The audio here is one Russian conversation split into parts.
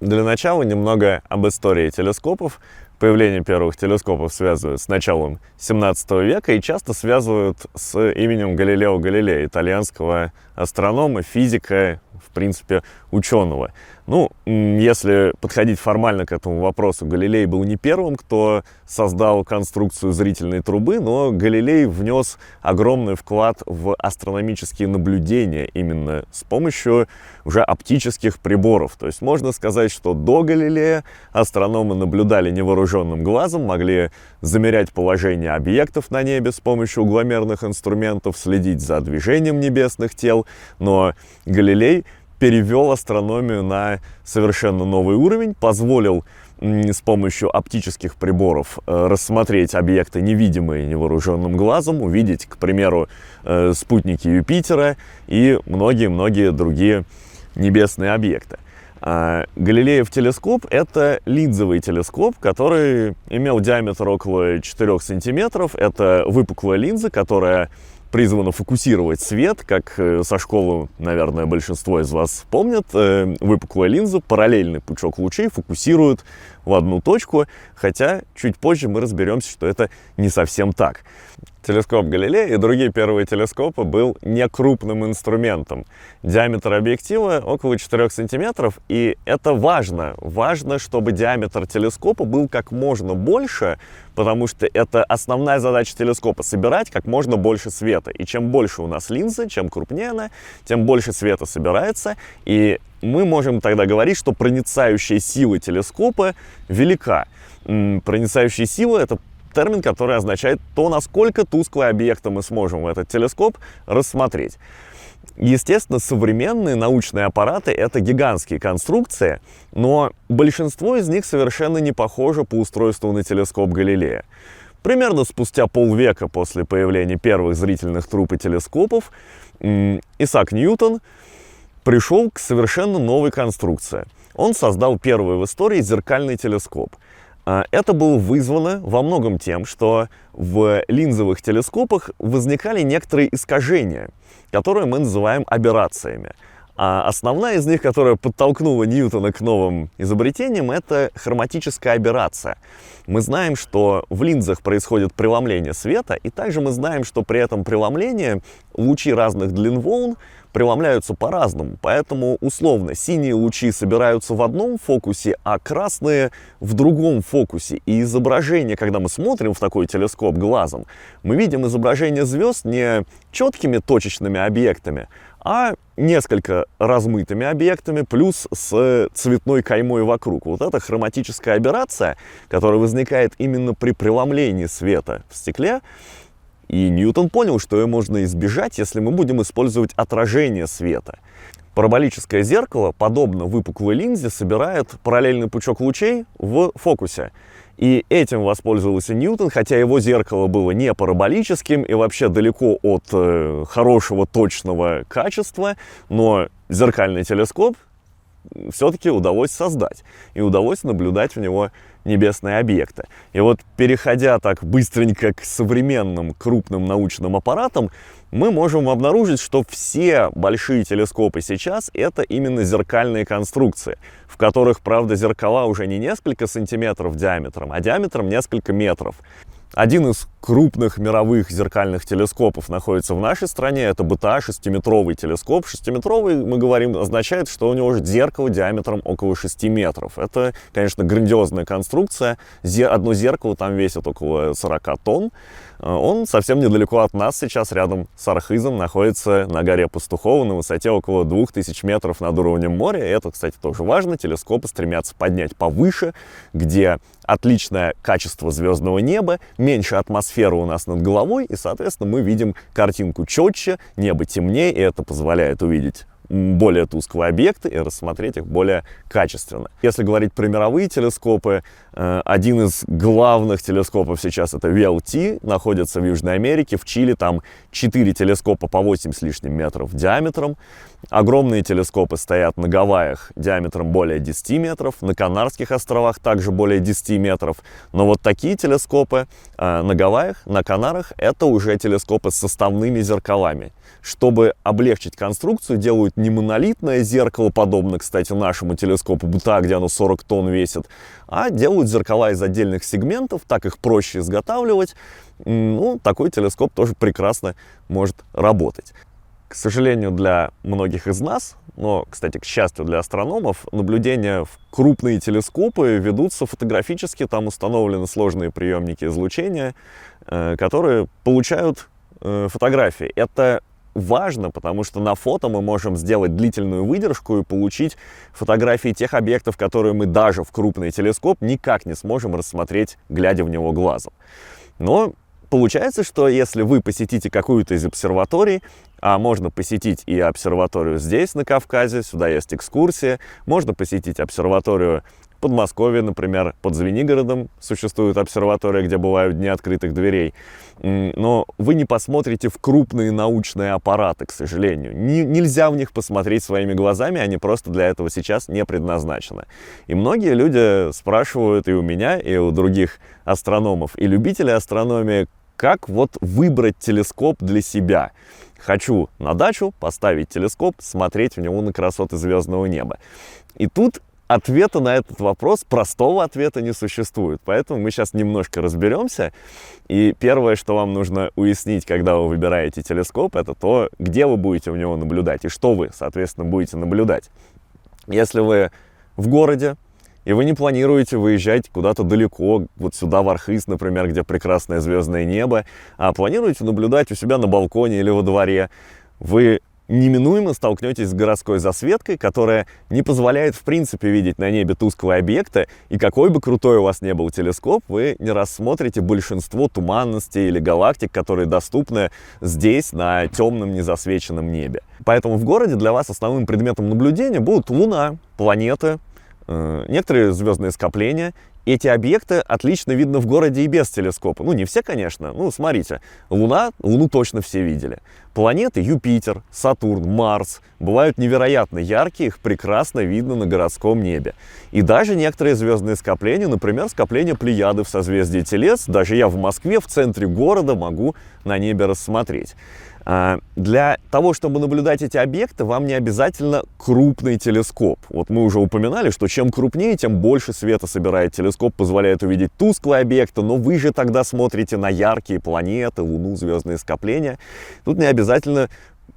Для начала немного об истории телескопов. Появление первых телескопов связывают с началом 17 века и часто связывают с именем Галилео Галилея, итальянского астронома, физика, в принципе, ученого. Ну, если подходить формально к этому вопросу, Галилей был не первым, кто создал конструкцию зрительной трубы, но Галилей внес огромный вклад в астрономические наблюдения именно с помощью уже оптических приборов. То есть можно сказать, что до Галилея астрономы наблюдали невооруженным глазом, могли замерять положение объектов на небе с помощью угломерных инструментов, следить за движением небесных тел, но Галилей перевел астрономию на совершенно новый уровень, позволил с помощью оптических приборов э, рассмотреть объекты, невидимые невооруженным глазом, увидеть, к примеру, э, спутники Юпитера и многие-многие другие небесные объекты. А Галилеев телескоп – это линзовый телескоп, который имел диаметр около 4 сантиметров. Это выпуклая линза, которая призвана фокусировать свет, как э, со школы, наверное, большинство из вас помнят. Э, выпуклая линза, параллельный пучок лучей фокусирует в одну точку, хотя чуть позже мы разберемся, что это не совсем так. Телескоп Галилея и другие первые телескопы был некрупным инструментом. Диаметр объектива около 4 сантиметров, и это важно. Важно, чтобы диаметр телескопа был как можно больше, потому что это основная задача телескопа — собирать как можно больше света. И чем больше у нас линзы, чем крупнее она, тем больше света собирается, и мы можем тогда говорить, что проницающая сила телескопа велика. Проницающая сила — это термин, который означает то, насколько тусклые объекты мы сможем в этот телескоп рассмотреть. Естественно, современные научные аппараты — это гигантские конструкции, но большинство из них совершенно не похоже по устройству на телескоп Галилея. Примерно спустя полвека после появления первых зрительных труб и телескопов Исаак Ньютон пришел к совершенно новой конструкции. Он создал первый в истории зеркальный телескоп — а, это было вызвано во многом тем, что в линзовых телескопах возникали некоторые искажения, которые мы называем аберрациями. А основная из них, которая подтолкнула Ньютона к новым изобретениям, это хроматическая аберрация. Мы знаем, что в линзах происходит преломление света, и также мы знаем, что при этом преломлении лучи разных длин волн преломляются по-разному. Поэтому, условно, синие лучи собираются в одном фокусе, а красные в другом фокусе. И изображение, когда мы смотрим в такой телескоп глазом, мы видим изображение звезд не четкими точечными объектами, а несколько размытыми объектами, плюс с цветной каймой вокруг. Вот эта хроматическая аберрация, которая возникает именно при преломлении света в стекле, и Ньютон понял, что ее можно избежать, если мы будем использовать отражение света. Параболическое зеркало, подобно выпуклой линзе, собирает параллельный пучок лучей в фокусе. И этим воспользовался Ньютон, хотя его зеркало было не параболическим и вообще далеко от э, хорошего точного качества, но зеркальный телескоп все-таки удалось создать. И удалось наблюдать в него небесные объекты. И вот переходя так быстренько к современным крупным научным аппаратам, мы можем обнаружить, что все большие телескопы сейчас это именно зеркальные конструкции, в которых, правда, зеркала уже не несколько сантиметров диаметром, а диаметром несколько метров. Один из крупных мировых зеркальных телескопов находится в нашей стране. Это БТА 6-метровый телескоп. 6-метровый, мы говорим, означает, что у него же зеркало диаметром около 6 метров. Это, конечно, грандиозная конструкция. Одно зеркало там весит около 40 тонн. Э, он совсем недалеко от нас сейчас, рядом с Архизом, находится на горе Пастухова на высоте около 2000 метров над уровнем моря. Это, кстати, тоже важно. Телескопы стремятся поднять повыше, где отличное качество звездного неба, меньше атмосферы у нас над головой, и, соответственно, мы видим картинку четче, небо темнее, и это позволяет увидеть более тусклые объекты и рассмотреть их более качественно. Если говорить про мировые телескопы, э, один из главных телескопов сейчас это VLT, находится в Южной Америке, в Чили, там 4 телескопа по 8 с лишним метров диаметром. Огромные телескопы стоят на Гавайях диаметром более 10 метров, на Канарских островах также более 10 метров. Но вот такие телескопы э, на Гавайях, на Канарах, это уже телескопы с составными зеркалами. Чтобы облегчить конструкцию, делают делают не монолитное зеркало, подобно, кстати, нашему телескопу Бута, где оно 40 тонн весит, а делают зеркала из отдельных сегментов, так их проще изготавливать. Ну, такой телескоп тоже прекрасно может работать. К сожалению, для многих из нас, но, кстати, к счастью для астрономов, наблюдения в крупные телескопы ведутся фотографически, там установлены сложные приемники излучения, э, которые получают э, фотографии. Это важно, потому что на фото мы можем сделать длительную выдержку и получить фотографии тех объектов, которые мы даже в крупный телескоп никак не сможем рассмотреть, глядя в него глазом. Но Получается, что если вы посетите какую-то из обсерваторий, а можно посетить и обсерваторию здесь, на Кавказе, сюда есть экскурсия, можно посетить обсерваторию в Подмосковье, например, под Звенигородом существует обсерватория, где бывают дни открытых дверей. Но вы не посмотрите в крупные научные аппараты, к сожалению. Не, нельзя в них посмотреть своими глазами, они просто для этого сейчас не предназначены. И многие люди спрашивают и у меня, и у других астрономов, и любителей астрономии, как вот выбрать телескоп для себя. Хочу на дачу поставить телескоп, смотреть в него на красоты звездного неба. И тут ответа на этот вопрос, простого ответа не существует. Поэтому мы сейчас немножко разберемся. И первое, что вам нужно уяснить, когда вы выбираете телескоп, это то, где вы будете в него наблюдать и что вы, соответственно, будете наблюдать. Если вы в городе, и вы не планируете выезжать куда-то далеко, вот сюда, в Архыз, например, где прекрасное звездное небо, а планируете наблюдать у себя на балконе или во дворе, вы неминуемо столкнетесь с городской засветкой, которая не позволяет в принципе видеть на небе тусклые объекты, и какой бы крутой у вас не был телескоп, вы не рассмотрите большинство туманностей или галактик, которые доступны здесь, на темном незасвеченном небе. Поэтому в городе для вас основным предметом наблюдения будут Луна, планеты, Э, некоторые звездные скопления. Эти объекты отлично видно в городе и без телескопа. Ну, не все, конечно. Ну, смотрите, Луна, Луну точно все видели. Планеты Юпитер, Сатурн, Марс бывают невероятно яркие, их прекрасно видно на городском небе. И даже некоторые звездные скопления, например, скопление Плеяды в созвездии Телец, даже я в Москве, в центре города могу на небе рассмотреть. А, для того, чтобы наблюдать эти объекты, вам не обязательно крупный телескоп. Вот мы уже упоминали, что чем крупнее, тем больше света собирает телескоп, позволяет увидеть тусклые объекты, но вы же тогда смотрите на яркие планеты, Луну, звездные скопления. Тут не обязательно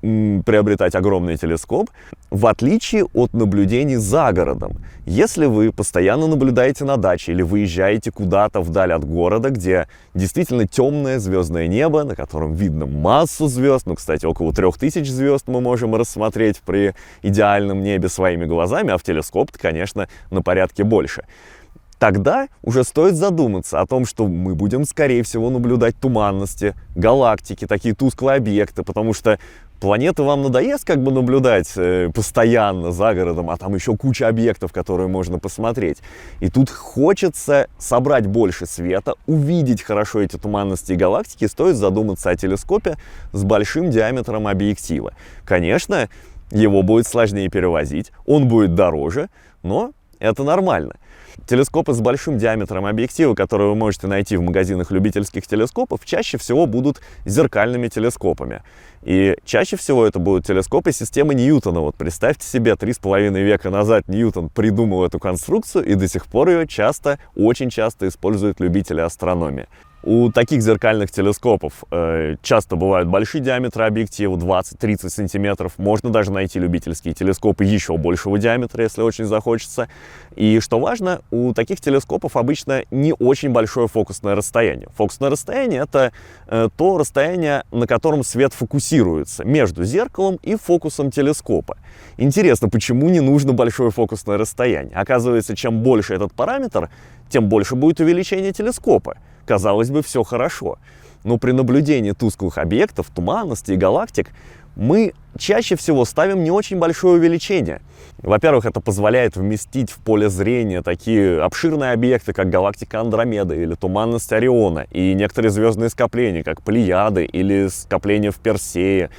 приобретать огромный телескоп, в отличие от наблюдений за городом. Если вы постоянно наблюдаете на даче или выезжаете куда-то вдаль от города, где действительно темное звездное небо, на котором видно массу звезд, ну, кстати, около трех тысяч звезд мы можем рассмотреть при идеальном небе своими глазами, а в телескоп конечно, на порядке больше тогда уже стоит задуматься о том, что мы будем, скорее всего, наблюдать туманности, галактики, такие тусклые объекты, потому что планеты вам надоест как бы наблюдать э, постоянно за городом, а там еще куча объектов, которые можно посмотреть. И тут хочется собрать больше света, увидеть хорошо эти туманности и галактики, стоит задуматься о телескопе с большим диаметром объектива. Конечно, его будет сложнее перевозить, он будет дороже, но это нормально. Телескопы с большим диаметром объектива, которые вы можете найти в магазинах любительских телескопов, чаще всего будут зеркальными телескопами. И чаще всего это будут телескопы системы Ньютона. Вот представьте себе, три с половиной века назад Ньютон придумал эту конструкцию, и до сих пор ее часто, очень часто используют любители астрономии. У таких зеркальных телескопов э, часто бывают большие диаметры объектива, 20-30 сантиметров. Можно даже найти любительские телескопы еще большего диаметра, если очень захочется. И что важно, у таких телескопов обычно не очень большое фокусное расстояние. Фокусное расстояние — это э, то расстояние, на котором свет фокусируется между зеркалом и фокусом телескопа. Интересно, почему не нужно большое фокусное расстояние? Оказывается, чем больше этот параметр, тем больше будет увеличение телескопа. Казалось бы, все хорошо. Но при наблюдении тусклых объектов, туманности и галактик мы чаще всего ставим не очень большое увеличение. Во-первых, это позволяет вместить в поле зрения такие обширные объекты, как галактика Андромеда или туманность Ориона, и некоторые звездные скопления, как Плеяды или скопления в Персее.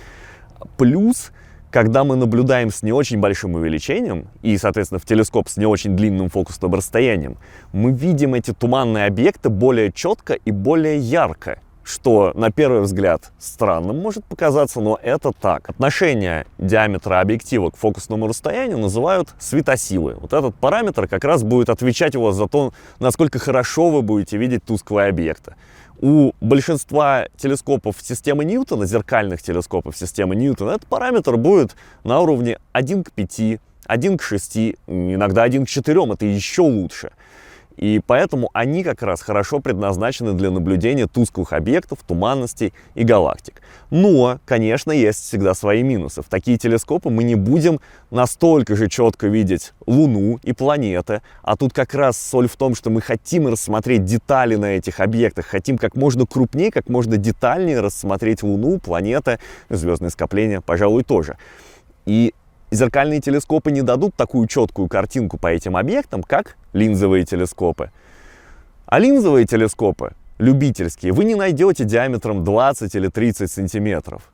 Плюс когда мы наблюдаем с не очень большим увеличением и, соответственно, в телескоп с не очень длинным фокусным расстоянием, мы видим эти туманные объекты более четко и более ярко. что на первый взгляд странным может показаться, но это так. Отношение диаметра объектива к фокусному расстоянию называют светосилы. Вот этот параметр как раз будет отвечать у вас за то, насколько хорошо вы будете видеть тусклые объекты. У большинства телескопов системы Ньютона, зеркальных телескопов системы Ньютона, этот параметр будет на уровне 1 к 5, 1 к 6, иногда 1 к 4, это еще лучше. И поэтому они как раз хорошо предназначены для наблюдения тусклых объектов, туманностей и галактик. Но, конечно, есть всегда свои минусы. В такие телескопы мы не будем настолько же четко видеть Луну и планеты, а тут как раз соль в том, что мы хотим рассмотреть детали на этих объектах, хотим как можно крупнее, как можно детальнее рассмотреть Луну, планеты, звездные скопления, пожалуй, тоже. И зеркальные телескопы не дадут такую четкую картинку по этим объектам, как линзовые телескопы. А линзовые телескопы, любительские, вы не найдете диаметром 20 или 30 сантиметров.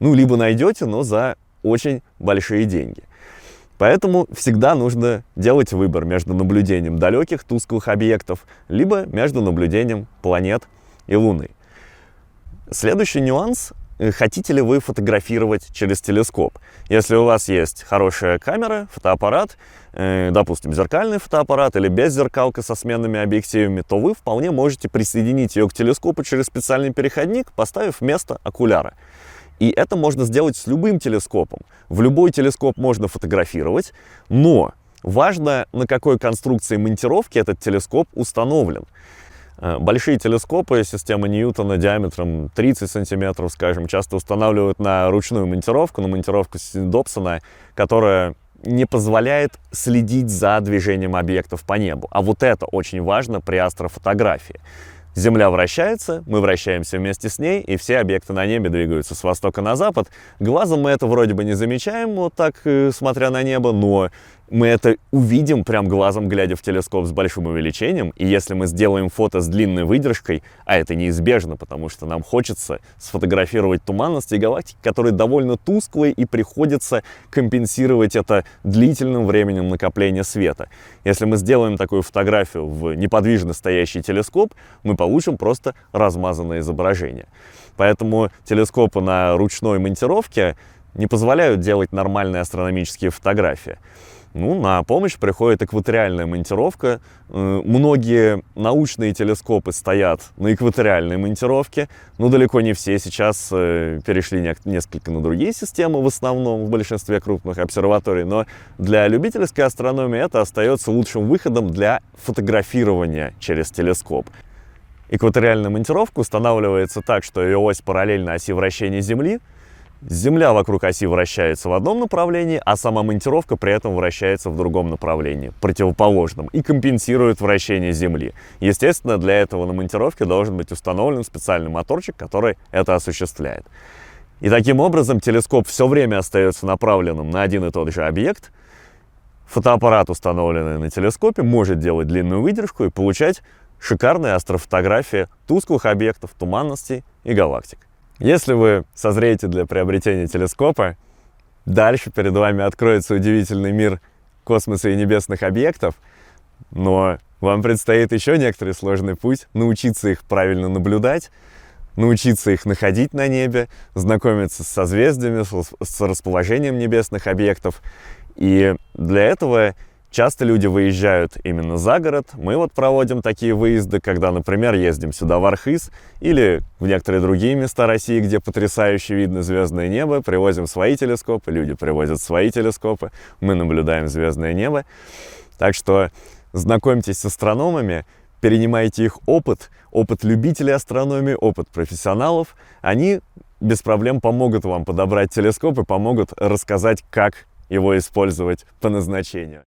Ну, либо найдете, но за очень большие деньги. Поэтому всегда нужно делать выбор между наблюдением далеких тусклых объектов, либо между наблюдением планет и Луны. Следующий нюанс Э, хотите ли вы фотографировать через телескоп. Если у вас есть хорошая камера, фотоаппарат, допустим, зеркальный фотоаппарат или беззеркалка со сменными объективами, то вы вполне можете присоединить ее к телескопу через специальный переходник, поставив вместо окуляра. И это можно сделать с любым телескопом. В любой телескоп можно фотографировать, но важно, на какой конструкции монтировки этот телескоп установлен. Э, большие телескопы системы Ньютона диаметром 30 сантиметров, скажем, часто устанавливают на ручную монтировку, на монтировку Добсона, которая не позволяет следить за движением объектов по небу. А вот это очень важно при астрофотографии. Земля вращается, мы вращаемся вместе с ней, и все объекты на небе двигаются с востока на запад. Глазом мы это вроде бы не замечаем, вот так, э, смотря на небо, но мы это увидим прям глазом, глядя в телескоп с большим увеличением. И если мы сделаем фото с длинной выдержкой, а это неизбежно, потому что нам хочется сфотографировать туманности галактики, которые довольно тусклые, и приходится компенсировать это длительным временем накопления света. Если мы сделаем такую фотографию в неподвижно стоящий телескоп, мы получим просто размазанное изображение. Поэтому телескопы на ручной монтировке не позволяют делать нормальные астрономические фотографии. Ну, на помощь приходит экваториальная монтировка. Э, многие научные телескопы стоят на экваториальной монтировке, но далеко не все сейчас э, перешли несколько на другие системы, в основном в большинстве крупных обсерваторий. Но для любительской астрономии это остается лучшим выходом для фотографирования через телескоп. Экваториальная монтировка устанавливается так, что ее ось параллельна оси вращения Земли – Земля вокруг оси вращается в одном направлении, а сама монтировка при этом вращается в другом направлении, противоположном, и компенсирует вращение Земли. Естественно, для этого на монтировке должен быть установлен специальный моторчик, который это осуществляет. И таким образом телескоп все время остается направленным на один и тот же объект. Фотоаппарат, установленный на телескопе, может делать длинную выдержку и получать шикарные астрофотографии тусклых объектов, туманностей и галактик. Если вы созреете для приобретения телескопа, дальше перед вами откроется удивительный мир космоса и небесных объектов, но вам предстоит еще некоторый сложный путь, научиться их правильно наблюдать, научиться их находить на небе, знакомиться с созвездиями, с расположением небесных объектов. И для этого Часто люди выезжают именно за город. Мы вот проводим такие выезды, когда, например, ездим сюда в Архыз или в некоторые другие места России, где потрясающе видно звездное небо, привозим свои телескопы, люди привозят свои телескопы, мы наблюдаем звездное небо. Так что знакомьтесь с астрономами, перенимайте их опыт, опыт любителей астрономии, опыт профессионалов. Они без проблем помогут вам подобрать телескоп и помогут рассказать, как его использовать по назначению.